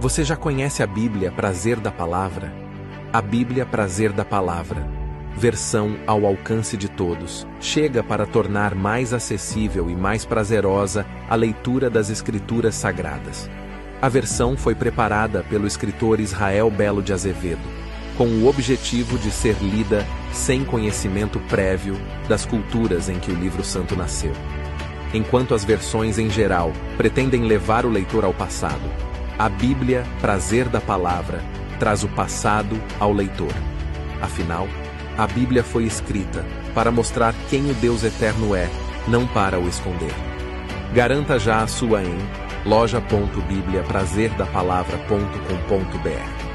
Você já conhece a Bíblia Prazer da Palavra? A Bíblia Prazer da Palavra, versão ao alcance de todos, chega para tornar mais acessível e mais prazerosa a leitura das Escrituras Sagradas. A versão foi preparada pelo escritor Israel Belo de Azevedo, com o objetivo de ser lida sem conhecimento prévio das culturas em que o livro santo nasceu. Enquanto as versões em geral pretendem levar o leitor ao passado, a Bíblia, prazer da palavra, traz o passado ao leitor. Afinal, a Bíblia foi escrita para mostrar quem o Deus eterno é, não para o esconder. Garanta já a sua em loja.bibliaprazerdapalavra.com.br.